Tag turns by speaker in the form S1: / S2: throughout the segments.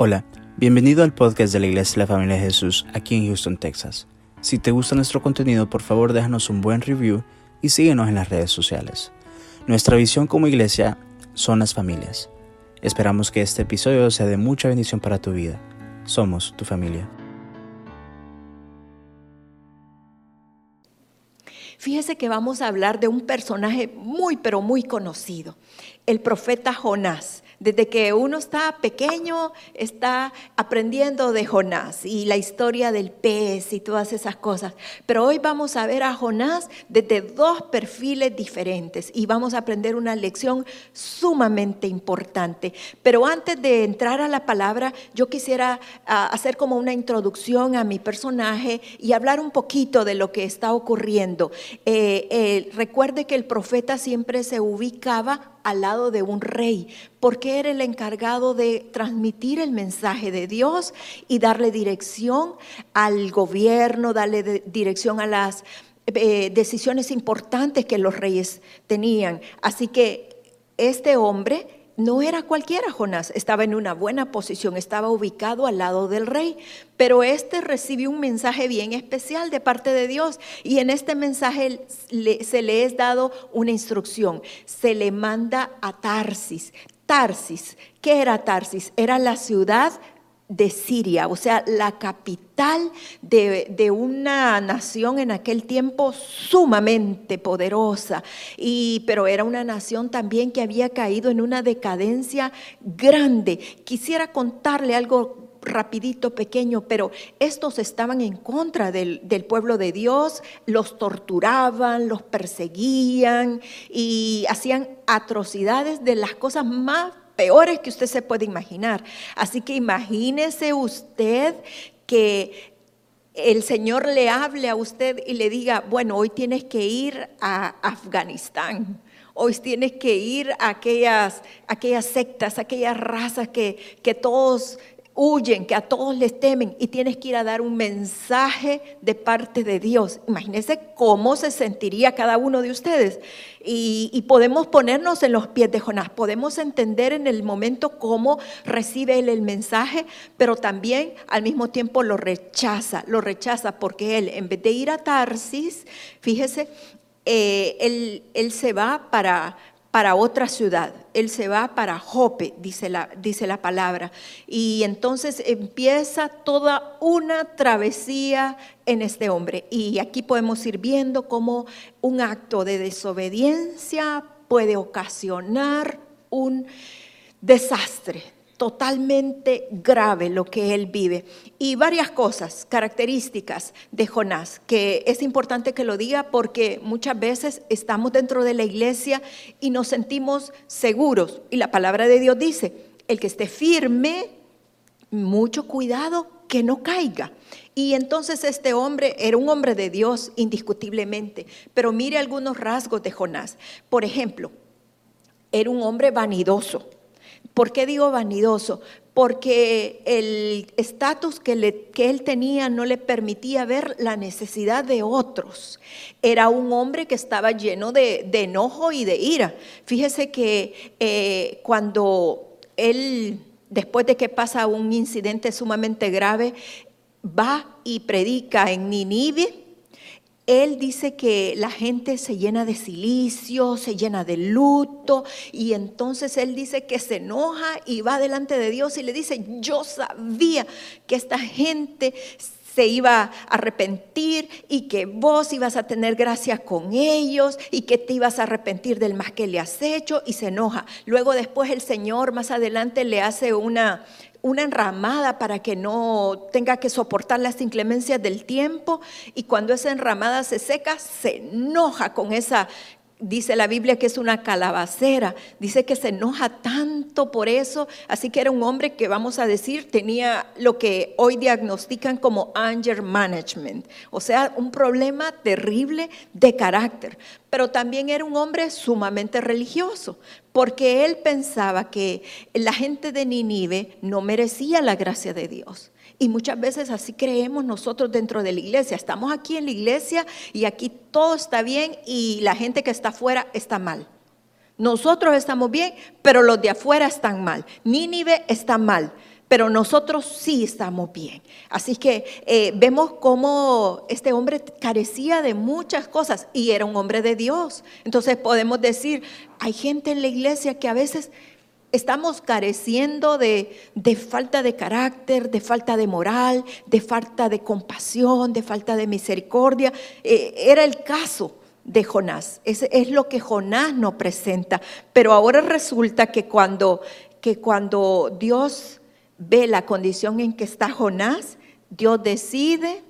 S1: Hola, bienvenido al podcast de la Iglesia de la Familia de Jesús aquí en Houston, Texas. Si te gusta nuestro contenido, por favor déjanos un buen review y síguenos en las redes sociales. Nuestra visión como iglesia son las familias. Esperamos que este episodio sea de mucha bendición para tu vida. Somos tu familia.
S2: Fíjese que vamos a hablar de un personaje muy, pero muy conocido, el profeta Jonás. Desde que uno está pequeño, está aprendiendo de Jonás y la historia del pez y todas esas cosas. Pero hoy vamos a ver a Jonás desde dos perfiles diferentes y vamos a aprender una lección sumamente importante. Pero antes de entrar a la palabra, yo quisiera ah, hacer como una introducción a mi personaje y hablar un poquito de lo que está ocurriendo. Eh, eh, recuerde que el profeta siempre se ubicaba al lado de un rey, porque era el encargado de transmitir el mensaje de Dios y darle dirección al gobierno, darle dirección a las eh, decisiones importantes que los reyes tenían. Así que este hombre no era cualquiera Jonás, estaba en una buena posición, estaba ubicado al lado del rey, pero este recibió un mensaje bien especial de parte de Dios. Y en este mensaje se le es dado una instrucción, se le manda a Tarsis. Tarsis, ¿qué era Tarsis? Era la ciudad de Siria, o sea, la capital de, una nación en aquel tiempo sumamente poderosa, y, pero era una nación también que había caído en una decadencia grande. Quisiera contarle algo rapidito, pequeño, pero estos estaban en contra del, del, pueblo de Dios, los torturaban, los perseguían y hacían atrocidades de las cosas más peores que usted se puede imaginar. Así que imagínese usted que el Señor le hable a usted y le diga, bueno, hoy tienes que ir a Afganistán. Hoy tienes que ir a aquellas, aquellas sectas, aquellas razas que, que todos huyen, que a todos les temen y tienes que ir a dar un mensaje de parte de Dios. Imagínense cómo se sentiría cada uno de ustedes. Y, podemos ponernos en los pies de Jonás, podemos entender en el momento cómo recibe él el mensaje, pero también al mismo tiempo lo rechaza, lo rechaza porque él, en vez de ir a Tarsis, fíjese, eh, él, él se va para para otra ciudad. Él se va para Jope, dice la, dice la palabra. Y entonces empieza toda una travesía en este hombre. Y aquí podemos ir viendo cómo un acto de desobediencia puede ocasionar un desastre totalmente grave lo que él vive. Y varias cosas, características de Jonás, que es importante que lo diga porque muchas veces estamos dentro de la iglesia y nos sentimos seguros. Y la palabra de Dios dice, el que esté firme, mucho cuidado que no caiga. Y entonces este hombre era un hombre de Dios indiscutiblemente, pero mire algunos rasgos de Jonás. Por ejemplo, era un hombre vanidoso ¿Por qué digo vanidoso? Porque el estatus que, él tenía no le permitía ver la necesidad de otros. Era un hombre que estaba lleno de, enojo y de ira. Fíjese que eh, cuando él, después de que pasa un incidente sumamente grave, va y predica en Ninive, él dice que la gente se llena de silicio, se llena de luto, y entonces él dice que se enoja y va delante de Dios y le dice, yo sabía que esta gente se iba a arrepentir y que vos ibas a tener gracia con ellos y que te ibas a arrepentir del más que le has hecho y se enoja. Luego después el Señor más adelante le hace una una enramada para que no tenga que soportar las inclemencias del tiempo y cuando esa enramada se seca se enoja con esa Dice la Biblia que es una calabacera, dice que se enoja tanto por eso, así que era un hombre que vamos a decir tenía lo que hoy diagnostican como anger management, o sea, un problema terrible de carácter, pero también era un hombre sumamente religioso, porque él pensaba que la gente de Ninive no merecía la gracia de Dios. Y muchas veces así creemos nosotros dentro de la iglesia. Estamos aquí en la iglesia y aquí todo está bien y la gente que está afuera está mal. Nosotros estamos bien, pero los de afuera están mal. Nínive está mal. pero nosotros sí estamos bien. Así que eh, vemos cómo este hombre carecía de muchas cosas y era un hombre de Dios. Entonces podemos decir, hay gente en la iglesia que a veces estamos careciendo de, falta de carácter, de falta de moral, de falta de compasión, de falta de misericordia. Eh, era el caso de Jonás. Es, es lo que Jonás nos presenta. Pero ahora resulta que cuando, que cuando Dios ve la condición en que está Jonás, Dios decide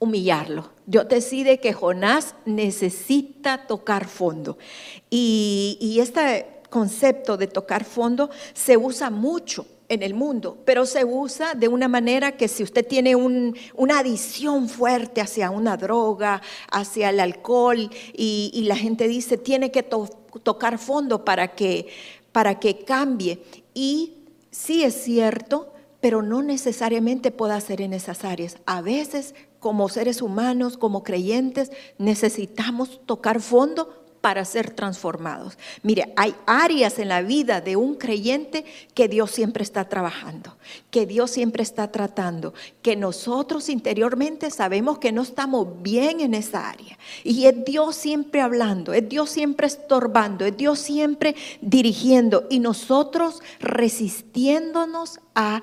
S2: humillarlo. Dios decide que Jonás necesita tocar fondo. Y, este concepto de tocar fondo se usa mucho en el mundo, pero se usa de una manera que si usted tiene una adicción fuerte hacia una droga, hacia el alcohol, y, la gente dice, tiene que tocar fondo para que, para que cambie. Y sí es cierto, pero no necesariamente pueda ser en esas áreas. A veces, como seres humanos, como creyentes, necesitamos tocar fondo para ser transformados. Mire, hay áreas en la vida de un creyente que Dios siempre está trabajando, que Dios siempre está tratando, que nosotros interiormente sabemos que no estamos bien en esa área. Y es Dios siempre hablando, es Dios siempre estorbando, es Dios siempre dirigiendo y nosotros resistiéndonos a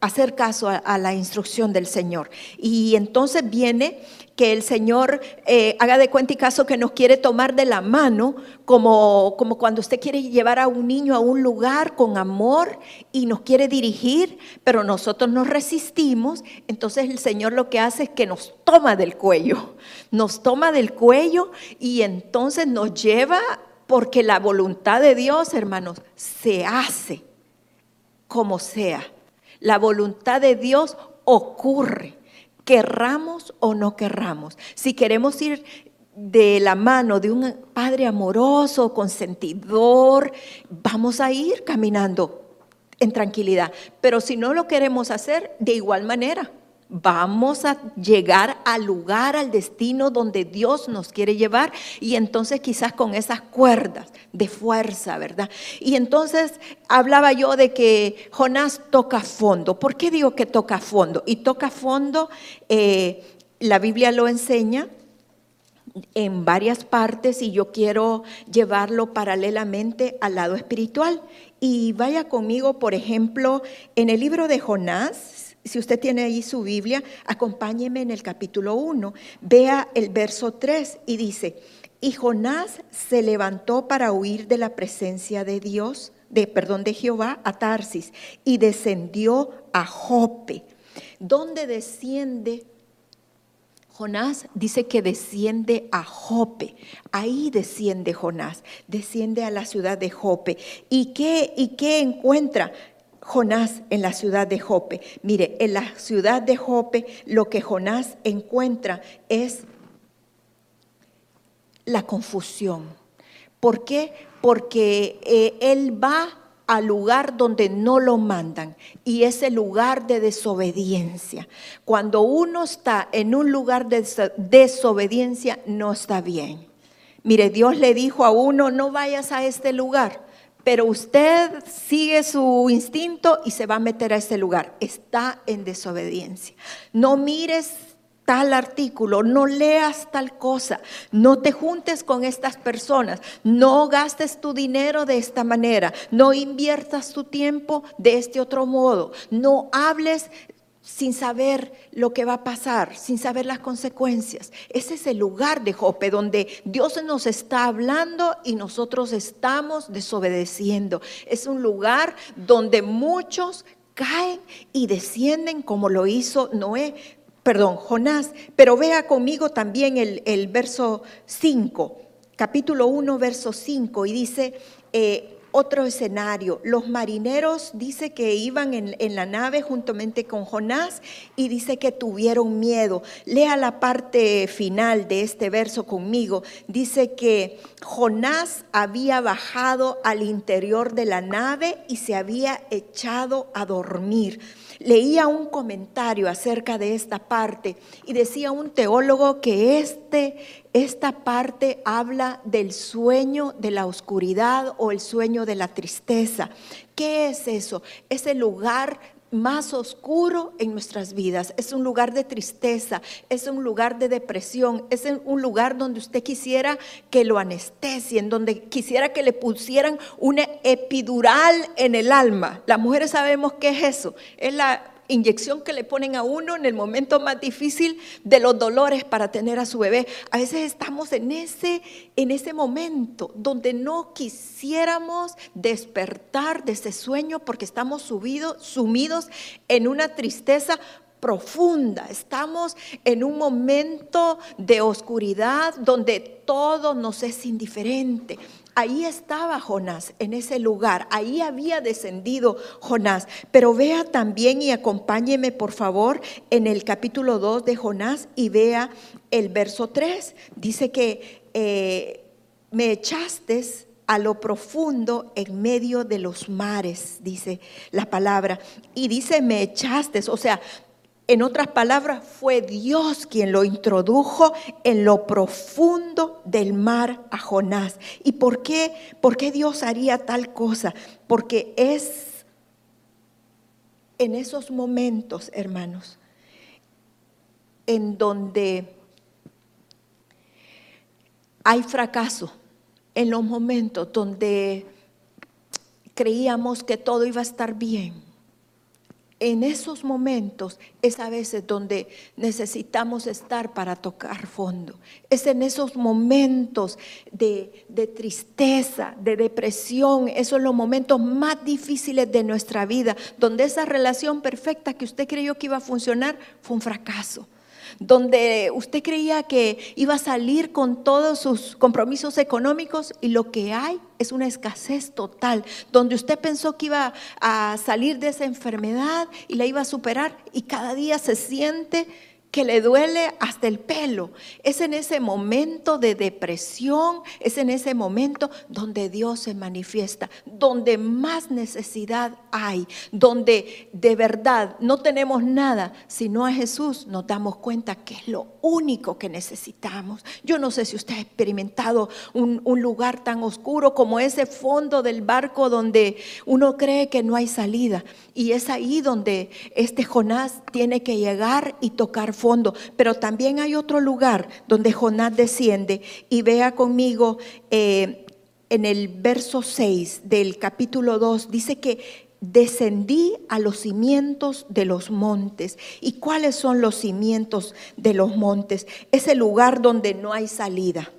S2: hacer caso a, la instrucción del Señor. Y entonces viene que el Señor eh, haga de cuenta y caso que nos quiere tomar de la mano, como, como cuando usted quiere llevar a un niño a un lugar con amor y nos quiere dirigir, pero nosotros nos resistimos, entonces el Señor lo que hace es que nos toma del cuello, nos toma del cuello y entonces nos lleva, porque la voluntad de Dios, hermanos, se hace como sea. La voluntad de Dios ocurre querramos o no querramos. Si queremos ir de la mano de un Padre amoroso, consentidor, vamos a ir caminando en tranquilidad. Pero si no lo queremos hacer, de igual manera, vamos a llegar al lugar, al destino donde Dios nos quiere llevar y entonces quizás con esas cuerdas de fuerza, ¿verdad? Y entonces hablaba yo de que Jonás toca fondo. ¿Por qué digo que toca fondo? Y toca fondo, eh, la Biblia lo enseña en varias partes y yo quiero llevarlo paralelamente al lado espiritual. Y vaya conmigo, por ejemplo, en el libro de Jonás, si usted tiene ahí su Biblia, acompáñeme en el capítulo 1. Vea el verso 3 y dice, y Jonás se levantó para huir de la presencia de Dios, de perdón, de Jehová a Tarsis y descendió a Jope. ¿Dónde desciende Jonás dice que desciende a Jope. Ahí desciende Jonás, desciende a la ciudad de Jope. ¿Y qué, y qué encuentra? Jonás en la ciudad de Jope. Mire, en la ciudad de Jope lo que Jonás encuentra es la confusión. ¿Por qué? Porque eh, él va al lugar donde no lo mandan y es el lugar de desobediencia. Cuando uno está en un lugar de desobediencia no está bien. Mire, Dios le dijo a uno, no vayas a este lugar pero usted sigue su instinto y se va a meter a ese lugar. Está en desobediencia. No mires tal artículo, no leas tal cosa, no te juntes con estas personas, no gastes tu dinero de esta manera, no inviertas tu tiempo de este otro modo, no hables sin saber lo que va a pasar, sin saber las consecuencias. Ese es el lugar de Jope, donde Dios nos está hablando y nosotros estamos desobedeciendo. Es un lugar donde muchos caen y descienden como lo hizo Noé, perdón, Jonás. Pero vea conmigo también el, verso 5, capítulo 1, verso 5, y dice, eh, otro escenario. Los marineros dice que iban en, la nave juntamente con Jonás y dice que tuvieron miedo. Lea la parte final de este verso conmigo. Dice que Jonás había bajado al interior de la nave y se había echado a dormir. Leía un comentario acerca de esta parte y decía un teólogo que este esta parte habla del sueño de la oscuridad o el sueño de la tristeza. ¿Qué es eso? Es el lugar más oscuro en nuestras vidas. Es un lugar de tristeza, es un lugar de depresión, es un lugar donde usted quisiera que lo anestesien, donde quisiera que le pusieran una epidural en el alma. Las mujeres sabemos qué es eso. Es la inyección que le ponen a uno en el momento más difícil de los dolores para tener a su bebé. A veces estamos en ese, en ese momento donde no quisiéramos despertar de ese sueño porque estamos subidos, sumidos en una tristeza profunda. Estamos en un momento de oscuridad donde todo nos es indiferente. Ahí estaba Jonás, en ese lugar. Ahí había descendido Jonás. Pero vea también y acompáñeme por favor en el capítulo 2 de Jonás y vea el verso 3. Dice que eh, me echaste a lo profundo en medio de los mares, dice la palabra. Y dice, me echaste, o sea, en otras palabras, fue Dios quien lo introdujo en lo profundo del mar a Jonás. ¿Y por qué? ¿Por qué Dios haría tal cosa? Porque es en esos momentos, hermanos, en donde hay fracaso, en los momentos donde creíamos que todo iba a estar bien en esos momentos es a veces donde necesitamos estar para tocar fondo. Es en esos momentos de, tristeza, de depresión, esos son los momentos más difíciles de nuestra vida, donde esa relación perfecta que usted creyó que iba a funcionar fue un fracaso donde usted creía que iba a salir con todos sus compromisos económicos y lo que hay es una escasez total, donde usted pensó que iba a salir de esa enfermedad y la iba a superar y cada día se siente que le duele hasta el pelo. Es en ese momento de depresión, es en ese momento donde Dios se manifiesta, donde más necesidad hay, donde de verdad no tenemos nada, sino a Jesús nos damos cuenta que es lo único que necesitamos. Yo no sé si usted ha experimentado un, un lugar tan oscuro como ese fondo del barco donde uno cree que no hay salida. Y es ahí donde este Jonás tiene que llegar y tocar fondo. Pero también hay otro lugar donde Jonás desciende y vea conmigo eh, en el verso 6 del capítulo 2, dice que descendí a los cimientos de los montes. ¿Y cuáles son los cimientos de los montes? Es el lugar donde no hay salida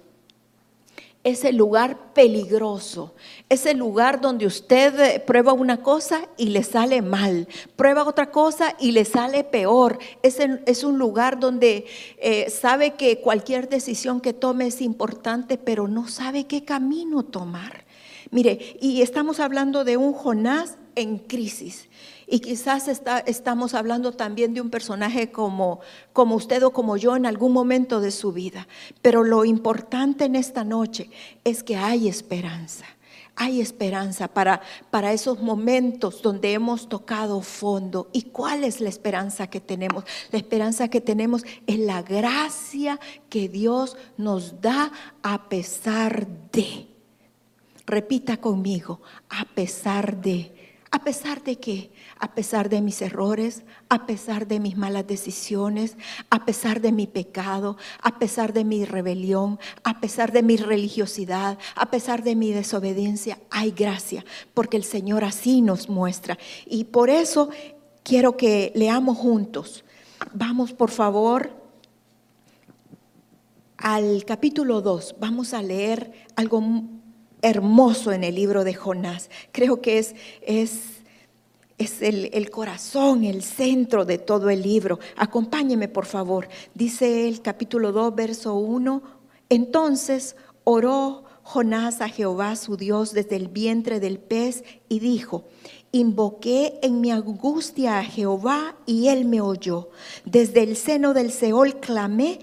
S2: es el lugar peligroso, es el lugar donde usted eh, prueba una cosa y le sale mal, prueba otra cosa y le sale peor. Es, es un lugar donde eh, sabe que cualquier decisión que tome es importante, pero no sabe qué camino tomar. Mire, y estamos hablando de un Jonás en crisis. Y quizás estamos hablando también de un personaje como, como usted o como yo en algún momento de su vida. Pero lo importante en esta noche es que hay esperanza. Hay esperanza para, para esos momentos donde hemos tocado fondo. ¿Y cuál es la esperanza que tenemos? La esperanza que tenemos es la gracia que Dios nos da a pesar de. Repita conmigo, a pesar de. ¿A pesar de qué? A pesar de mis errores, a pesar de mis malas decisiones, a pesar de mi pecado, a pesar de mi rebelión, a pesar de mi religiosidad, a pesar de mi desobediencia, hay gracia, porque el Señor así nos muestra. Y por eso quiero que leamos juntos. Vamos, por favor, al capítulo 2. Vamos a leer algo hermoso en el libro de Jonás. Creo que es, es, es el, el, corazón, el centro de todo el libro. Acompáñeme, por favor. Dice el capítulo 2, verso 1. Entonces oró Jonás a Jehová su Dios desde el vientre del pez y dijo, Invoqué en mi angustia a Jehová y él me oyó. Desde el seno del Seol clamé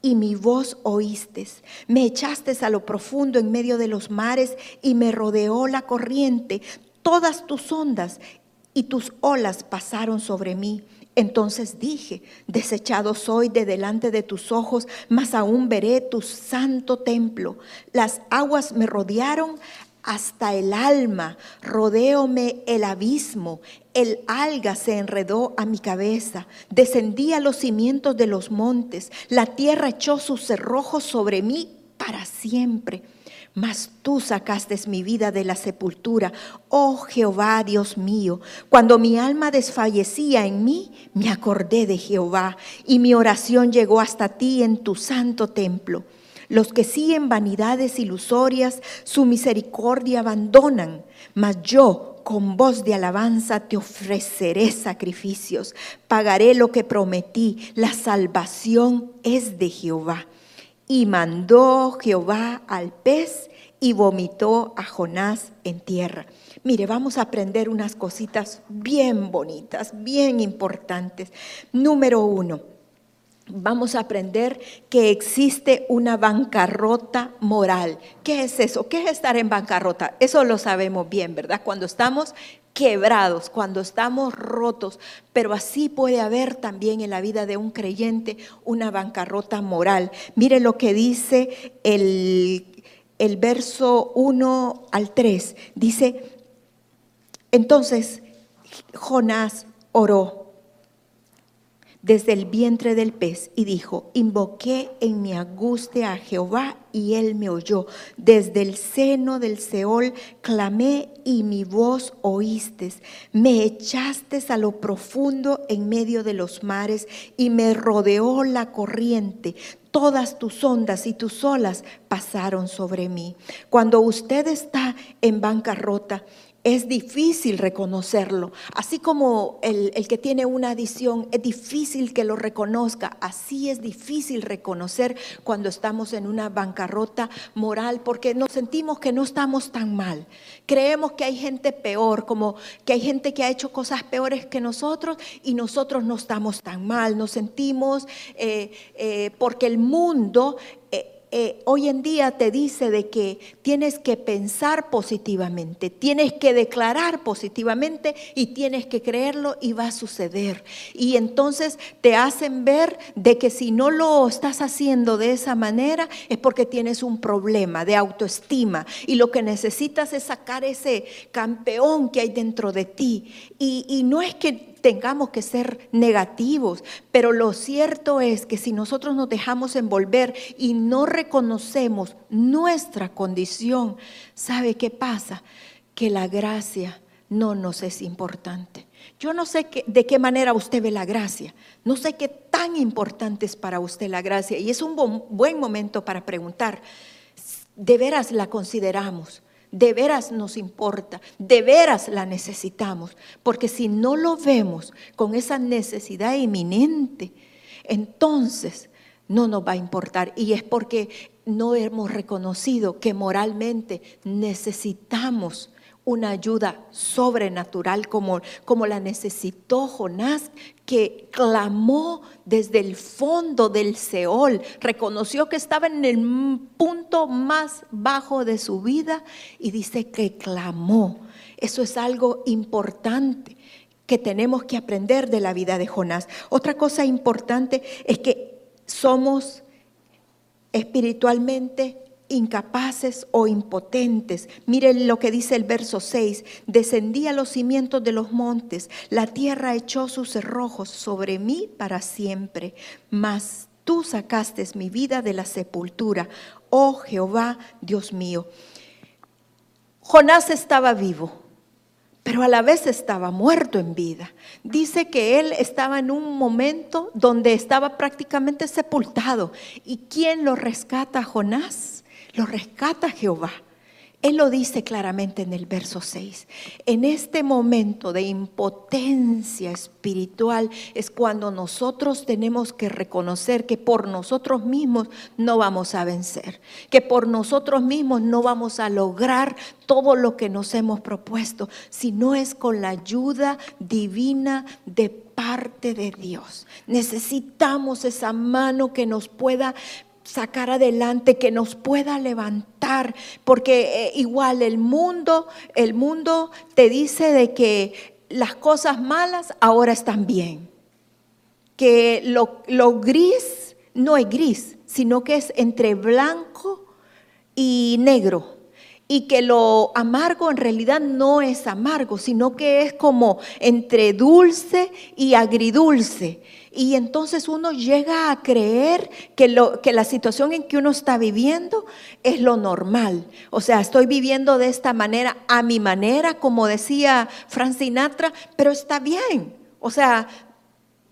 S2: y mi voz oíste. Me echaste a lo profundo en medio de los mares y me rodeó la corriente. Todas tus ondas y tus olas pasaron sobre mí. Entonces dije, desechado soy de delante de tus ojos, mas aún veré tu santo templo. Las aguas me rodearon hasta el alma, rodeóme el abismo, el alga se enredó a mi cabeza, descendí a los cimientos de los montes, la tierra echó sus cerrojos sobre mí para siempre. Mas tú sacaste mi vida de la sepultura, oh Jehová, Dios mío. Cuando mi alma desfallecía en mí, me acordé de Jehová y mi oración llegó hasta ti en tu santo templo. Los que siguen vanidades ilusorias, su misericordia abandonan, mas yo con voz de alabanza te ofreceré sacrificios, pagaré lo que prometí, la salvación es de Jehová. Y mandó Jehová al pez y vomitó a Jonás en tierra. Mire, vamos a aprender unas cositas bien bonitas, bien importantes. Número uno, vamos a aprender que existe una bancarrota moral. ¿Qué es eso? ¿Qué es estar en bancarrota? Eso lo sabemos bien, ¿verdad? Cuando estamos quebrados, cuando estamos rotos, pero así puede haber también en la vida de un creyente una bancarrota moral. Mire lo que dice el, el verso 1 al 3. Dice, entonces Jonás oró desde el vientre del pez y dijo, invoqué en mi angustia a Jehová y él me oyó. Desde el seno del Seol clamé y mi voz oíste. Me echaste a lo profundo en medio de los mares y me rodeó la corriente. Todas tus ondas y tus olas pasaron sobre mí. Cuando usted está en bancarrota, es difícil reconocerlo. Así como el, que tiene una adicción es difícil que lo reconozca, así es difícil reconocer cuando estamos en una bancarrota moral porque nos sentimos que no estamos tan mal. Creemos que hay gente peor, como que hay gente que ha hecho cosas peores que nosotros y nosotros no estamos tan mal. Nos sentimos eh, eh, porque el mundo... Eh, hoy en día te dice de que tienes que pensar positivamente, tienes que declarar positivamente y tienes que creerlo y va a suceder. Y entonces te hacen ver de que si no lo estás haciendo de esa manera es porque tienes un problema de autoestima y lo que necesitas es sacar ese campeón que hay dentro de ti. Y no es que tengamos que ser negativos, pero lo cierto es que si nosotros nos dejamos envolver y no reconocemos nuestra condición, ¿sabe qué pasa? Que la gracia no nos es importante. Yo no sé de qué manera usted ve la gracia, no sé qué tan importante es para usted la gracia y es un buen momento para preguntar, ¿de veras la consideramos? De veras nos importa, de veras la necesitamos, porque si no lo vemos con esa necesidad inminente, entonces no nos va a importar. Y es porque no hemos reconocido que moralmente necesitamos una ayuda sobrenatural como, como la necesitó Jonás, que clamó desde el fondo del Seol, reconoció que estaba en el punto más bajo de su vida y dice que clamó. Eso es algo importante que tenemos que aprender de la vida de Jonás. Otra cosa importante es que somos espiritualmente incapaces o impotentes. Miren lo que dice el verso 6. Descendí a los cimientos de los montes, la tierra echó sus cerrojos sobre mí para siempre. Mas tú sacaste mi vida de la sepultura, oh Jehová, Dios mío. Jonás estaba vivo, pero a la vez estaba muerto en vida. Dice que él estaba en un momento donde estaba prácticamente sepultado. ¿Y quién lo rescata Jonás? Lo rescata Jehová. Él lo dice claramente en el verso 6. En este momento de impotencia espiritual es cuando nosotros tenemos que reconocer que por nosotros mismos no vamos a vencer, que por nosotros mismos no vamos a lograr todo lo que nos hemos propuesto, si no es con la ayuda divina de parte de Dios. Necesitamos esa mano que nos pueda sacar adelante, que nos pueda levantar, porque eh, igual el mundo, el mundo te dice de que las cosas malas ahora están bien, que lo, lo gris no es gris, sino que es entre blanco y negro y que lo amargo en realidad no es amargo, sino que es como entre dulce y agridulce. Y entonces uno llega a creer que, lo, que la situación en que uno está viviendo es lo normal. O sea, estoy viviendo de esta manera, a mi manera, como decía Frank Sinatra, pero está bien. O sea,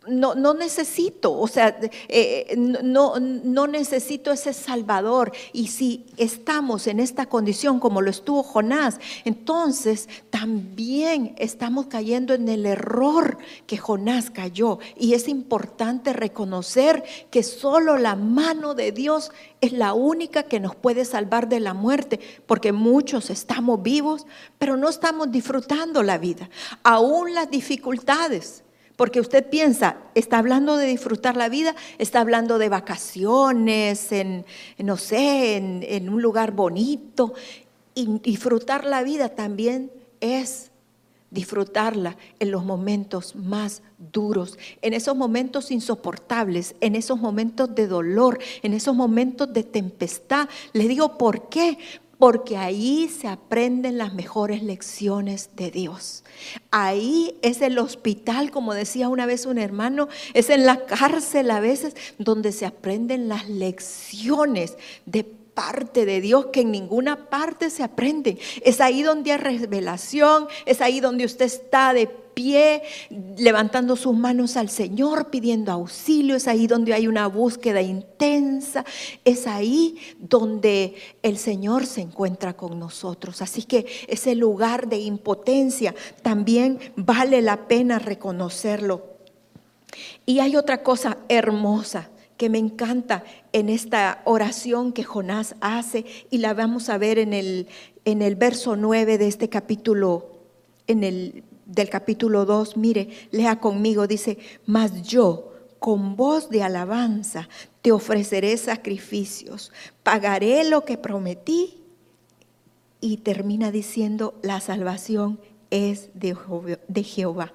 S2: no, no necesito, o sea, eh, no, no necesito ese Salvador. Y si estamos en esta condición como lo estuvo Jonás, entonces también estamos cayendo en el error que Jonás cayó. Y es importante reconocer que solo la mano de Dios es la única que nos puede salvar de la muerte, porque muchos estamos vivos, pero no estamos disfrutando la vida. Aún las dificultades porque usted piensa, está hablando de disfrutar la vida, está hablando de vacaciones, en, no sé, en, un lugar bonito. Y disfrutar la vida también es disfrutarla en los momentos más duros, en esos momentos insoportables, en esos momentos de dolor, en esos momentos de tempestad. Le digo, ¿por qué? Porque ahí se aprenden las mejores lecciones de Dios. Ahí es el hospital, como decía una vez un hermano, es en la cárcel a veces donde se aprenden las lecciones de parte de Dios que en ninguna parte se aprende. Es ahí donde hay revelación, es ahí donde usted está de pie, levantando sus manos al Señor, pidiendo auxilio. Es ahí donde hay una búsqueda intensa. Es ahí donde el Señor se encuentra con nosotros. Así que ese lugar de impotencia también vale la pena reconocerlo. Y hay otra cosa hermosa que me encanta en esta oración que Jonás hace y la vamos a ver en el, en el verso 9 de este capítulo, en el del capítulo 2, mire, lea conmigo, dice, mas yo con voz de alabanza te ofreceré sacrificios, pagaré lo que prometí y termina diciendo, la salvación es de Jehová.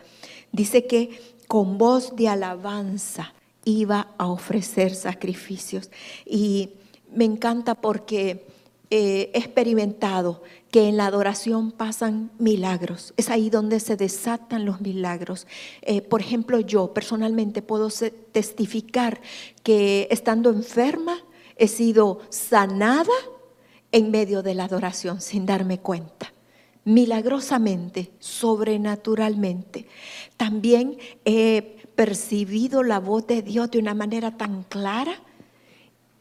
S2: Dice que con voz de alabanza iba a ofrecer sacrificios. Y me encanta porque he experimentado que en la adoración pasan milagros. Es ahí donde se desatan los milagros. Eh, por ejemplo, yo personalmente puedo testificar que estando enferma he sido sanada en medio de la adoración sin darme cuenta. Milagrosamente, sobrenaturalmente. También he percibido la voz de Dios de una manera tan clara.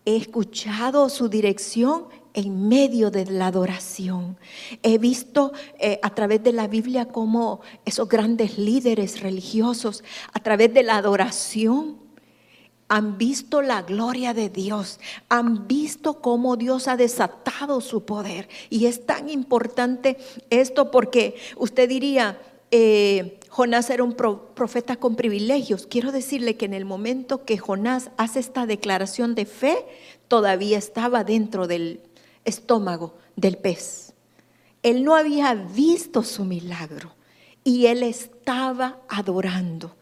S2: He escuchado su dirección en medio de la adoración. He visto eh, a través de la Biblia cómo esos grandes líderes religiosos, a través de la adoración, han visto la gloria de Dios, han visto cómo Dios ha desatado su poder. Y es tan importante esto porque usted diría, eh, Jonás era un profeta con privilegios. Quiero decirle que en el momento que Jonás hace esta declaración de fe, todavía estaba dentro del estómago del pez. Él no había visto su milagro y él estaba adorando.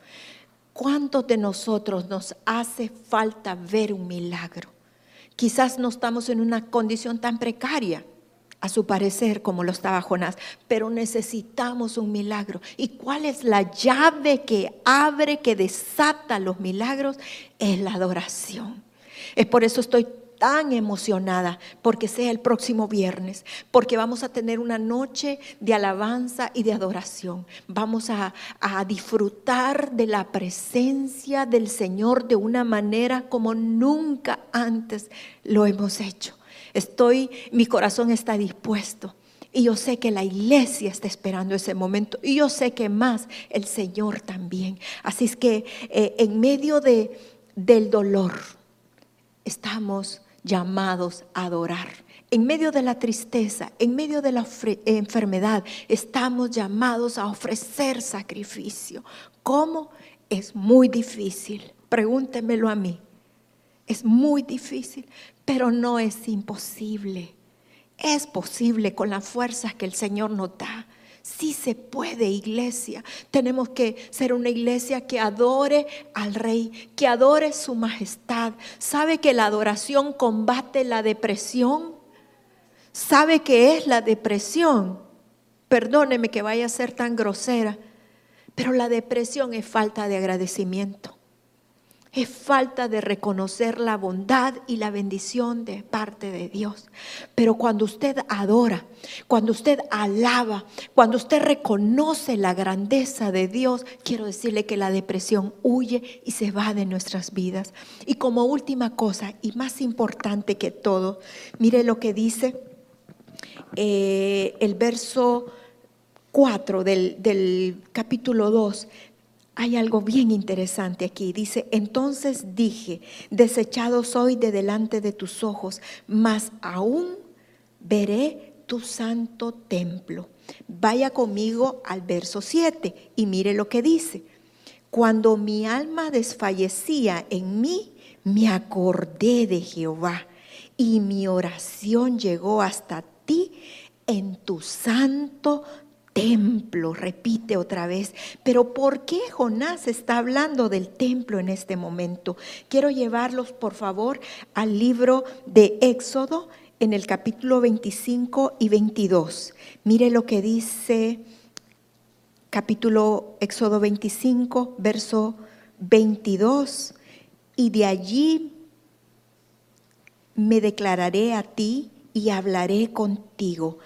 S2: ¿Cuántos de nosotros nos hace falta ver un milagro? Quizás no estamos en una condición tan precaria, a su parecer, como lo estaba Jonás, pero necesitamos un milagro. ¿Y cuál es la llave que abre, que desata los milagros? Es la adoración. Es por eso estoy tan emocionada porque sea el próximo viernes, porque vamos a tener una noche de alabanza y de adoración. Vamos a, a, disfrutar de la presencia del Señor de una manera como nunca antes lo hemos hecho. Estoy, mi corazón está dispuesto. Y yo sé que la iglesia está esperando ese momento. Y yo sé que más el Señor también. Así es que eh, en medio de, del dolor estamos llamados a adorar. En medio de la tristeza, en medio de la enfermedad, estamos llamados a ofrecer sacrificio. ¿Cómo? Es muy difícil. Pregúntemelo a mí. Es muy difícil, pero no es imposible. Es posible con las fuerzas que el Señor nos da. Sí se puede, iglesia. Tenemos que ser una iglesia que adore al rey, que adore su majestad. ¿Sabe que la adoración combate la depresión? ¿Sabe qué es la depresión? Perdóneme que vaya a ser tan grosera, pero la depresión es falta de agradecimiento. Es falta de reconocer la bondad y la bendición de parte de Dios. Pero cuando usted adora, cuando usted alaba, cuando usted reconoce la grandeza de Dios, quiero decirle que la depresión huye y se va de nuestras vidas. Y como última cosa y más importante que todo, mire lo que dice eh, el verso 4 del, del capítulo 2 hay algo bien interesante aquí. Dice, entonces dije, desechado soy de delante de tus ojos, mas aún veré tu santo templo. Vaya conmigo al verso 7 y mire lo que dice. Cuando mi alma desfallecía en mí, me acordé de Jehová y mi oración llegó hasta ti en tu santo templo, repite otra vez. Pero ¿por qué Jonás está hablando del templo en este momento? Quiero llevarlos, por favor, al libro de Éxodo en el capítulo 25 y 22. Mire lo que dice capítulo Éxodo 25, verso 22. Y de allí me declararé a ti y hablaré contigo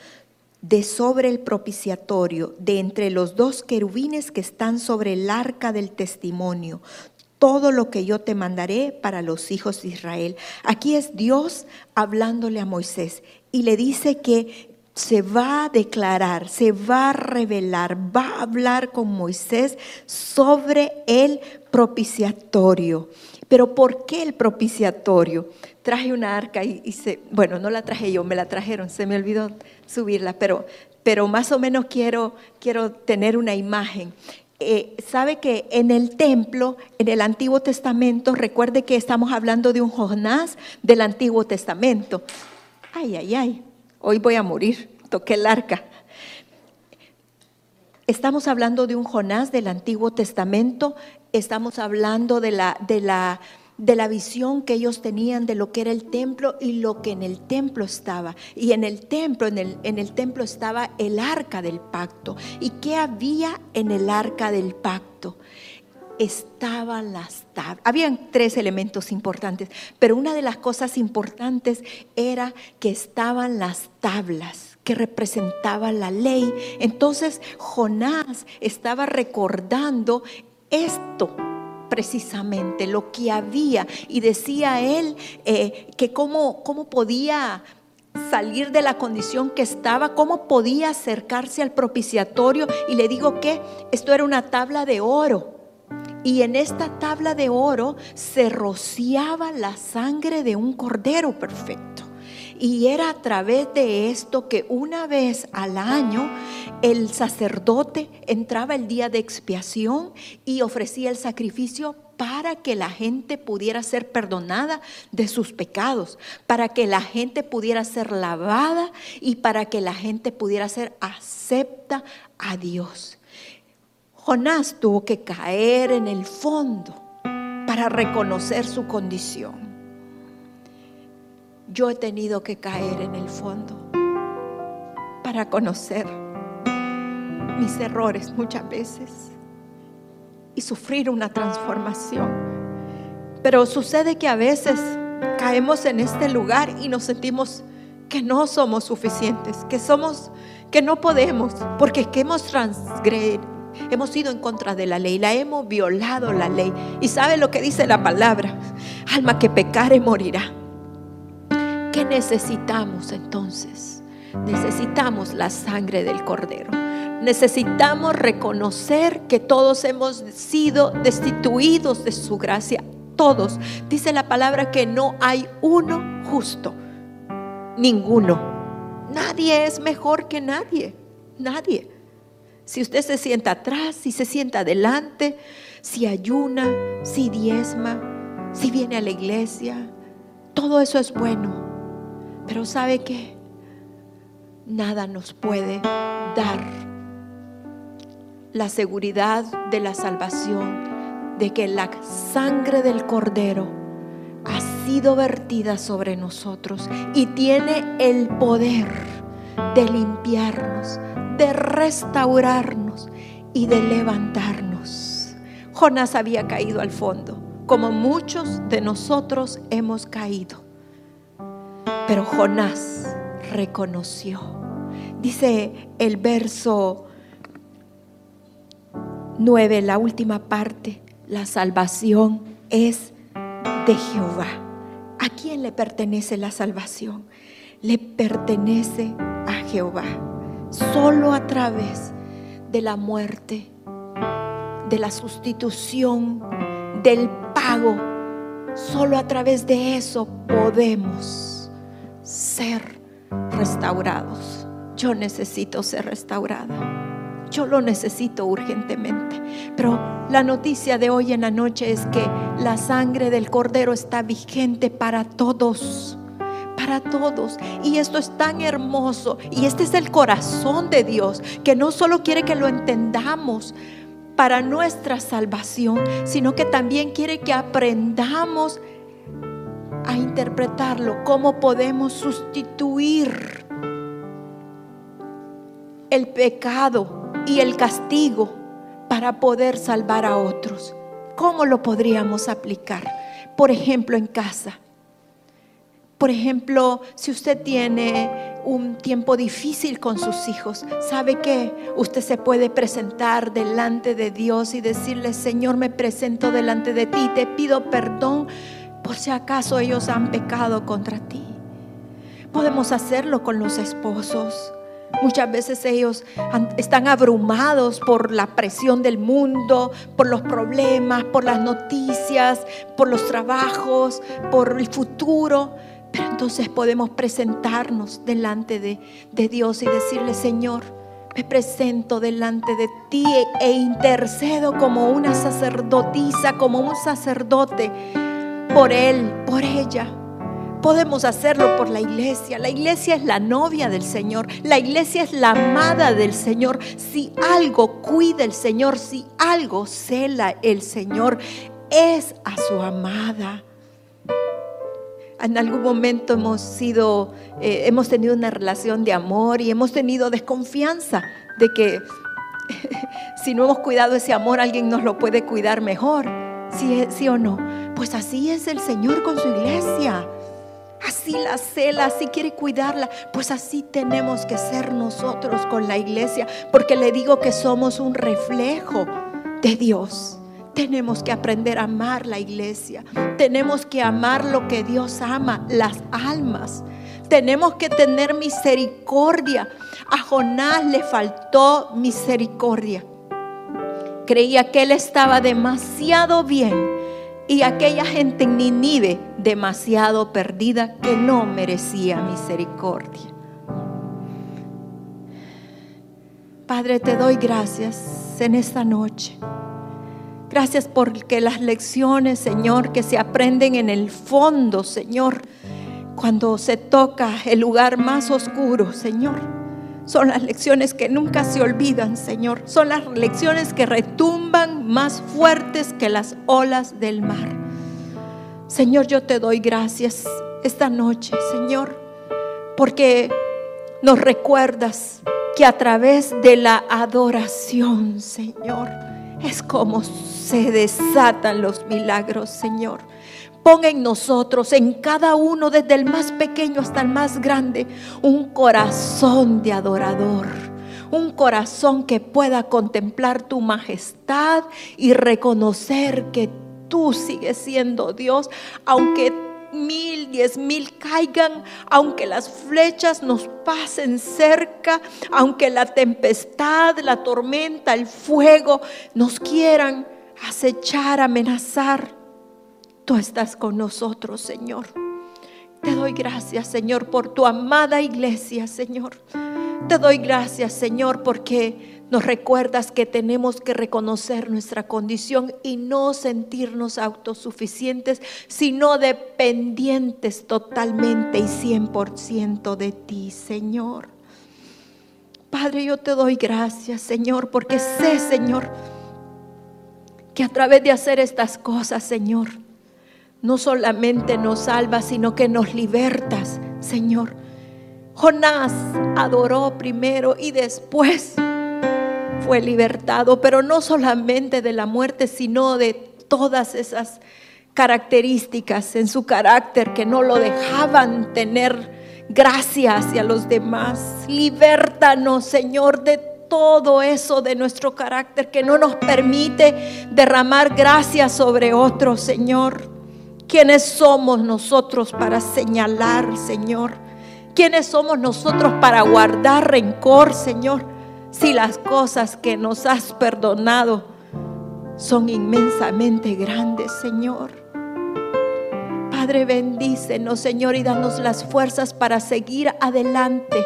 S2: de sobre el propiciatorio, de entre los dos querubines que están sobre el arca del testimonio, todo lo que yo te mandaré para los hijos de Israel. Aquí es Dios hablándole a Moisés y le dice que se va a declarar, se va a revelar, va a hablar con Moisés sobre el propiciatorio. Pero ¿por qué el propiciatorio? Traje una arca y, se, bueno, no la traje yo, me la trajeron, se me olvidó subirla, pero, pero más o menos quiero, quiero tener una imagen. Eh, sabe que en el templo, en el Antiguo Testamento, recuerde que estamos hablando de un Jonás del Antiguo Testamento. Ay, ay, ay, hoy voy a morir, toqué el arca. Estamos hablando de un Jonás del Antiguo Testamento, estamos hablando de la, de la de la visión que ellos tenían de lo que era el templo y lo que en el templo estaba. Y en el templo, en el, en el templo estaba el arca del pacto. ¿Y qué había en el arca del pacto? Estaban las tablas. Habían tres elementos importantes, pero una de las cosas importantes era que estaban las tablas que representaban la ley. Entonces Jonás estaba recordando esto precisamente lo que había y decía él eh, que cómo, cómo podía salir de la condición que estaba, cómo podía acercarse al propiciatorio y le digo que esto era una tabla de oro. Y en esta tabla de oro se rociaba la sangre de un cordero perfecto. Y era a través de esto que una vez al año el sacerdote entraba el día de expiación y ofrecía el sacrificio para que la gente pudiera ser perdonada de sus pecados, para que la gente pudiera ser lavada y para que la gente pudiera ser acepta a Dios. Jonás tuvo que caer en el fondo para reconocer su condición yo he tenido que caer en el fondo para conocer mis errores muchas veces y sufrir una transformación. Pero sucede que a veces caemos en este lugar y nos sentimos que no somos suficientes, que somos que no podemos, porque que hemos hemos ido en contra de la ley, la hemos violado la ley. Y sabe lo que dice la palabra, alma que pecare morirá. ¿Qué necesitamos entonces? Necesitamos la sangre del cordero. Necesitamos reconocer que todos hemos sido destituidos de su gracia. Todos. Dice la palabra que no hay uno justo. Ninguno. Nadie es mejor que nadie. Nadie. Si usted se sienta atrás, si se sienta adelante, si ayuna, si diezma, si viene a la iglesia, todo eso es bueno. Pero sabe que nada nos puede dar la seguridad de la salvación, de que la sangre del cordero ha sido vertida sobre nosotros y tiene el poder de limpiarnos, de restaurarnos y de levantarnos. Jonás había caído al fondo, como muchos de nosotros hemos caído. Pero Jonás reconoció. Dice el verso 9, la última parte, la salvación es de Jehová. ¿A quién le pertenece la salvación? Le pertenece a Jehová. Solo a través de la muerte, de la sustitución, del pago, solo a través de eso podemos ser restaurados. Yo necesito ser restaurada. Yo lo necesito urgentemente. Pero la noticia de hoy en la noche es que la sangre del cordero está vigente para todos. Para todos. Y esto es tan hermoso. Y este es el corazón de Dios, que no solo quiere que lo entendamos para nuestra salvación, sino que también quiere que aprendamos a interpretarlo, cómo podemos sustituir el pecado y el castigo para poder salvar a otros. ¿Cómo lo podríamos aplicar? Por ejemplo, en casa. Por ejemplo, si usted tiene un tiempo difícil con sus hijos, ¿sabe que Usted se puede presentar delante de Dios y decirle, Señor, me presento delante de ti, te pido perdón por si acaso ellos han pecado contra ti. Podemos hacerlo con los esposos. Muchas veces ellos están abrumados por la presión del mundo, por los problemas, por las noticias, por los trabajos, por el futuro. Pero entonces podemos presentarnos delante de, Dios y decirle, Señor, me presento delante de ti e intercedo como una sacerdotisa, como un sacerdote, por él, por ella podemos hacerlo por la iglesia. La iglesia es la novia del Señor. La iglesia es la amada del Señor. Si algo cuida el Señor, si algo cela el Señor, es a su amada. En algún momento hemos sido, eh, hemos tenido una relación de amor y hemos tenido desconfianza de que si no hemos cuidado ese amor, alguien nos lo puede cuidar mejor. ¿Sí, sí o no? Pues así es el Señor con su iglesia. Así la cela, así quiere cuidarla. Pues así tenemos que ser nosotros con la iglesia, porque le digo que somos un reflejo de Dios. Tenemos que aprender a amar la iglesia. Tenemos que amar lo que Dios ama, las almas. Tenemos que tener misericordia. A Jonás le faltó misericordia. Creía que él estaba demasiado bien y aquella gente en Ninive demasiado perdida que no merecía misericordia. Padre, te doy gracias en esta noche. Gracias porque las lecciones, Señor, que se aprenden en el fondo, Señor, cuando se toca el lugar más oscuro, Señor son las lecciones que nunca se olvidan, Señor. Son las lecciones que retumban más fuertes que las olas del mar. Señor, yo te doy gracias esta noche, Señor, porque nos recuerdas que a través de la adoración, Señor, es como se desatan los milagros, Señor. Ponga en nosotros, en cada uno, desde el más pequeño hasta el más grande, un corazón de adorador. Un corazón que pueda contemplar tu majestad y reconocer que tú sigues siendo Dios, aunque mil, diez mil caigan, aunque las flechas nos pasen cerca, aunque la tempestad, la tormenta, el fuego nos quieran acechar, amenazar. Tú estás con nosotros, Señor. Te doy gracias, Señor, por tu amada iglesia, Señor. Te doy gracias, Señor, porque nos recuerdas que tenemos que reconocer nuestra condición y no sentirnos autosuficientes, sino dependientes totalmente y 100% de ti, Señor. Padre, yo te doy gracias, Señor, porque sé, Señor, que a través de hacer estas cosas, Señor, no solamente nos salvas, sino que nos libertas, Señor. Jonás adoró primero y después fue libertado, pero no solamente de la muerte, sino de todas esas características en su carácter que no lo dejaban tener gracia hacia los demás. Libértanos, Señor, de todo eso de nuestro carácter que no nos permite derramar gracia sobre otros, Señor. ¿Quiénes somos nosotros para señalar, Señor? ¿Quiénes somos nosotros para guardar rencor, Señor? Si las cosas que nos has perdonado son inmensamente grandes, Señor. Padre, bendícenos, Señor, y danos las fuerzas para seguir adelante,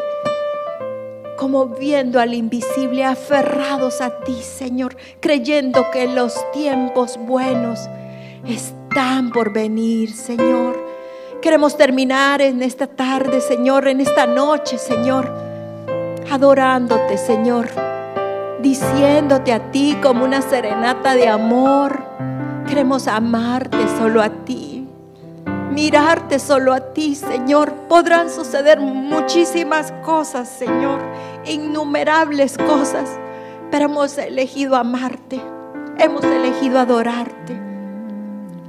S2: como viendo al invisible, aferrados a ti, Señor, creyendo que los tiempos buenos están por venir, Señor. Queremos terminar en esta tarde, Señor, en esta noche, Señor, adorándote, Señor, diciéndote a ti como una serenata de amor. Queremos amarte solo a ti, mirarte solo a ti, Señor. Podrán suceder muchísimas cosas, Señor, innumerables cosas, pero hemos elegido amarte, hemos elegido adorarte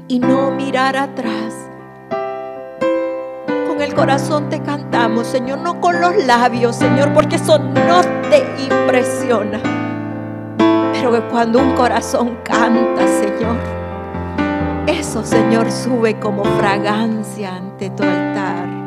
S2: y no mirar atrás. El corazón te cantamos, Señor, no con los labios, Señor, porque eso no te impresiona. Pero cuando un corazón canta, Señor, eso, Señor, sube como fragancia ante tu altar.